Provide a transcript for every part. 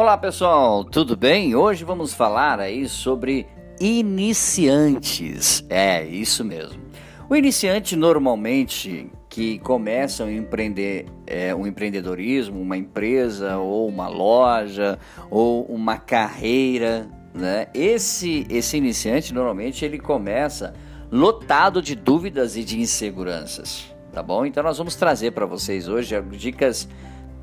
Olá pessoal, tudo bem? Hoje vamos falar aí sobre iniciantes. É, isso mesmo. O iniciante normalmente que começam a empreender é, um empreendedorismo, uma empresa ou uma loja ou uma carreira, né? Esse esse iniciante normalmente ele começa lotado de dúvidas e de inseguranças, tá bom? Então nós vamos trazer para vocês hoje dicas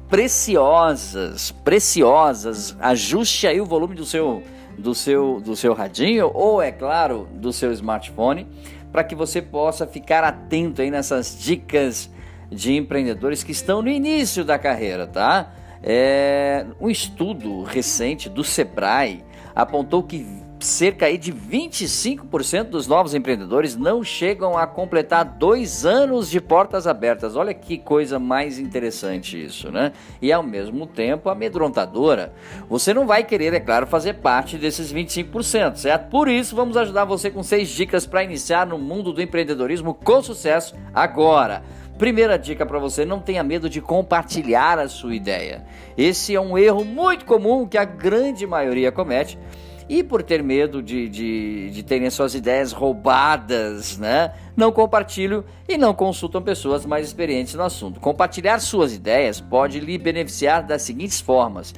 preciosas, preciosas. Ajuste aí o volume do seu do seu do seu radinho ou é claro, do seu smartphone, para que você possa ficar atento aí nessas dicas de empreendedores que estão no início da carreira, tá? É, um estudo recente do Sebrae apontou que cerca de 25% dos novos empreendedores não chegam a completar dois anos de portas abertas. Olha que coisa mais interessante isso, né? E ao mesmo tempo amedrontadora. Você não vai querer, é claro, fazer parte desses 25%, certo? Por isso, vamos ajudar você com seis dicas para iniciar no mundo do empreendedorismo com sucesso agora. Primeira dica para você: não tenha medo de compartilhar a sua ideia. Esse é um erro muito comum que a grande maioria comete e por ter medo de, de, de terem suas ideias roubadas, né? Não compartilham e não consultam pessoas mais experientes no assunto. Compartilhar suas ideias pode lhe beneficiar das seguintes formas.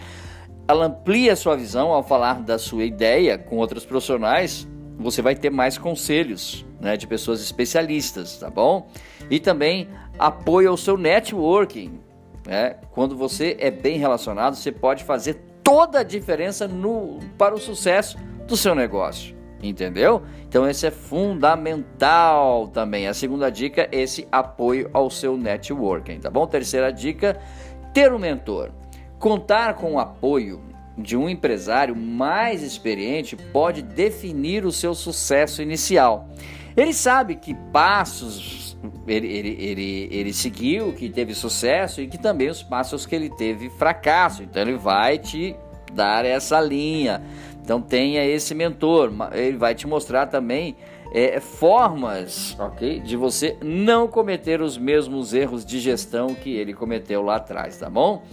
Ela amplia sua visão ao falar da sua ideia com outros profissionais. Você vai ter mais conselhos né, de pessoas especialistas, tá bom? E também apoio ao seu networking. Né? Quando você é bem relacionado, você pode fazer toda a diferença no, para o sucesso do seu negócio. Entendeu? Então esse é fundamental também. A segunda dica, esse apoio ao seu networking, tá bom? Terceira dica, ter um mentor. Contar com o apoio de um empresário mais experiente pode definir o seu sucesso inicial. Ele sabe que passos ele, ele, ele, ele seguiu, que teve sucesso e que também os passos que ele teve fracasso. Então ele vai te dar essa linha. Então tenha esse mentor, ele vai te mostrar também é, formas, ok, de você não cometer os mesmos erros de gestão que ele cometeu lá atrás, tá bom?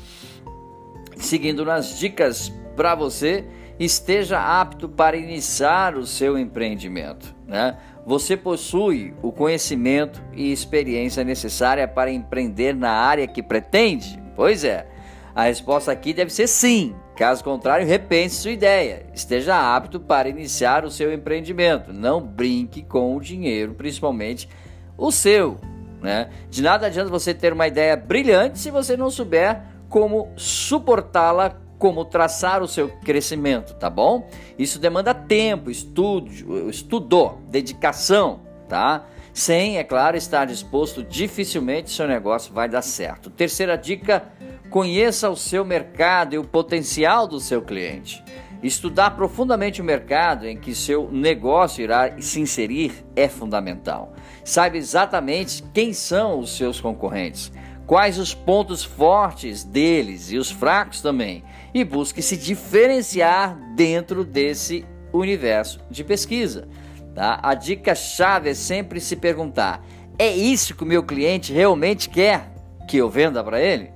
Seguindo nas dicas para você, esteja apto para iniciar o seu empreendimento, né? Você possui o conhecimento e experiência necessária para empreender na área que pretende? Pois é. A resposta aqui deve ser sim. Caso contrário, repense sua ideia. Esteja apto para iniciar o seu empreendimento. Não brinque com o dinheiro, principalmente o seu. Né? De nada adianta você ter uma ideia brilhante se você não souber como suportá-la como traçar o seu crescimento, tá bom? Isso demanda tempo, estudo, estudo, dedicação, tá? Sem, é claro, estar disposto, dificilmente seu negócio vai dar certo. Terceira dica: conheça o seu mercado e o potencial do seu cliente. Estudar profundamente o mercado em que seu negócio irá se inserir é fundamental. Saiba exatamente quem são os seus concorrentes quais os pontos fortes deles e os fracos também, e busque se diferenciar dentro desse universo de pesquisa. Tá? A dica chave é sempre se perguntar: é isso que o meu cliente realmente quer que eu venda para ele?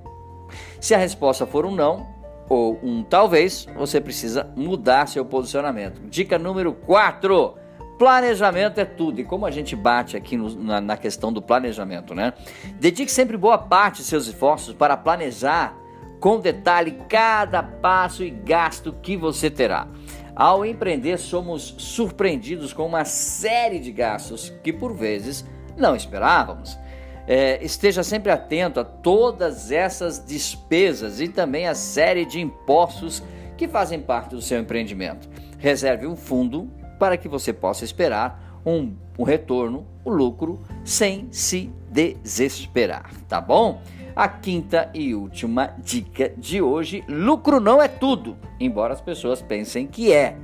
Se a resposta for um não ou um talvez, você precisa mudar seu posicionamento. Dica número 4 Planejamento é tudo. E como a gente bate aqui no, na, na, questão do planejamento, né? Dedique sempre boa parte de seus esforços para planejar com detalhe cada passo e gasto que você terá. Ao empreender, somos surpreendidos com uma série de gastos que por vezes não esperávamos. É, esteja sempre atento a todas essas despesas e também a série de impostos que fazem parte do seu empreendimento. Reserve um fundo para que você possa esperar um, um retorno, um lucro, sem se desesperar, tá bom? A quinta e última dica de hoje: lucro não é tudo, embora as pessoas pensem que é.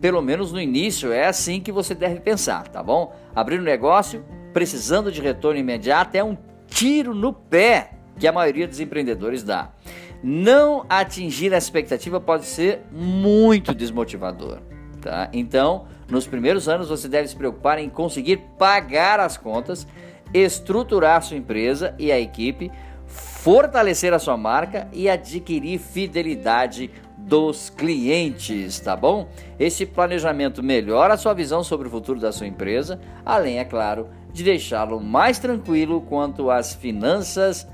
Pelo menos no início é assim que você deve pensar, tá bom? Abrir um negócio precisando de retorno imediato é um tiro no pé que a maioria dos empreendedores dá. Não atingir a expectativa pode ser muito desmotivador. Tá? Então, nos primeiros anos você deve se preocupar em conseguir pagar as contas, estruturar sua empresa e a equipe, fortalecer a sua marca e adquirir fidelidade dos clientes, tá bom? Esse planejamento melhora a sua visão sobre o futuro da sua empresa, além, é claro, de deixá-lo mais tranquilo quanto às finanças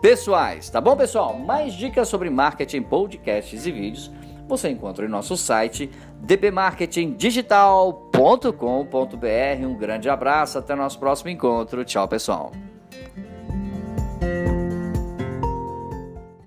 pessoais, tá bom, pessoal? Mais dicas sobre marketing, podcasts e vídeos você encontra em nosso site dbmarketingdigital.com.br. Um grande abraço, até nosso próximo encontro. Tchau, pessoal.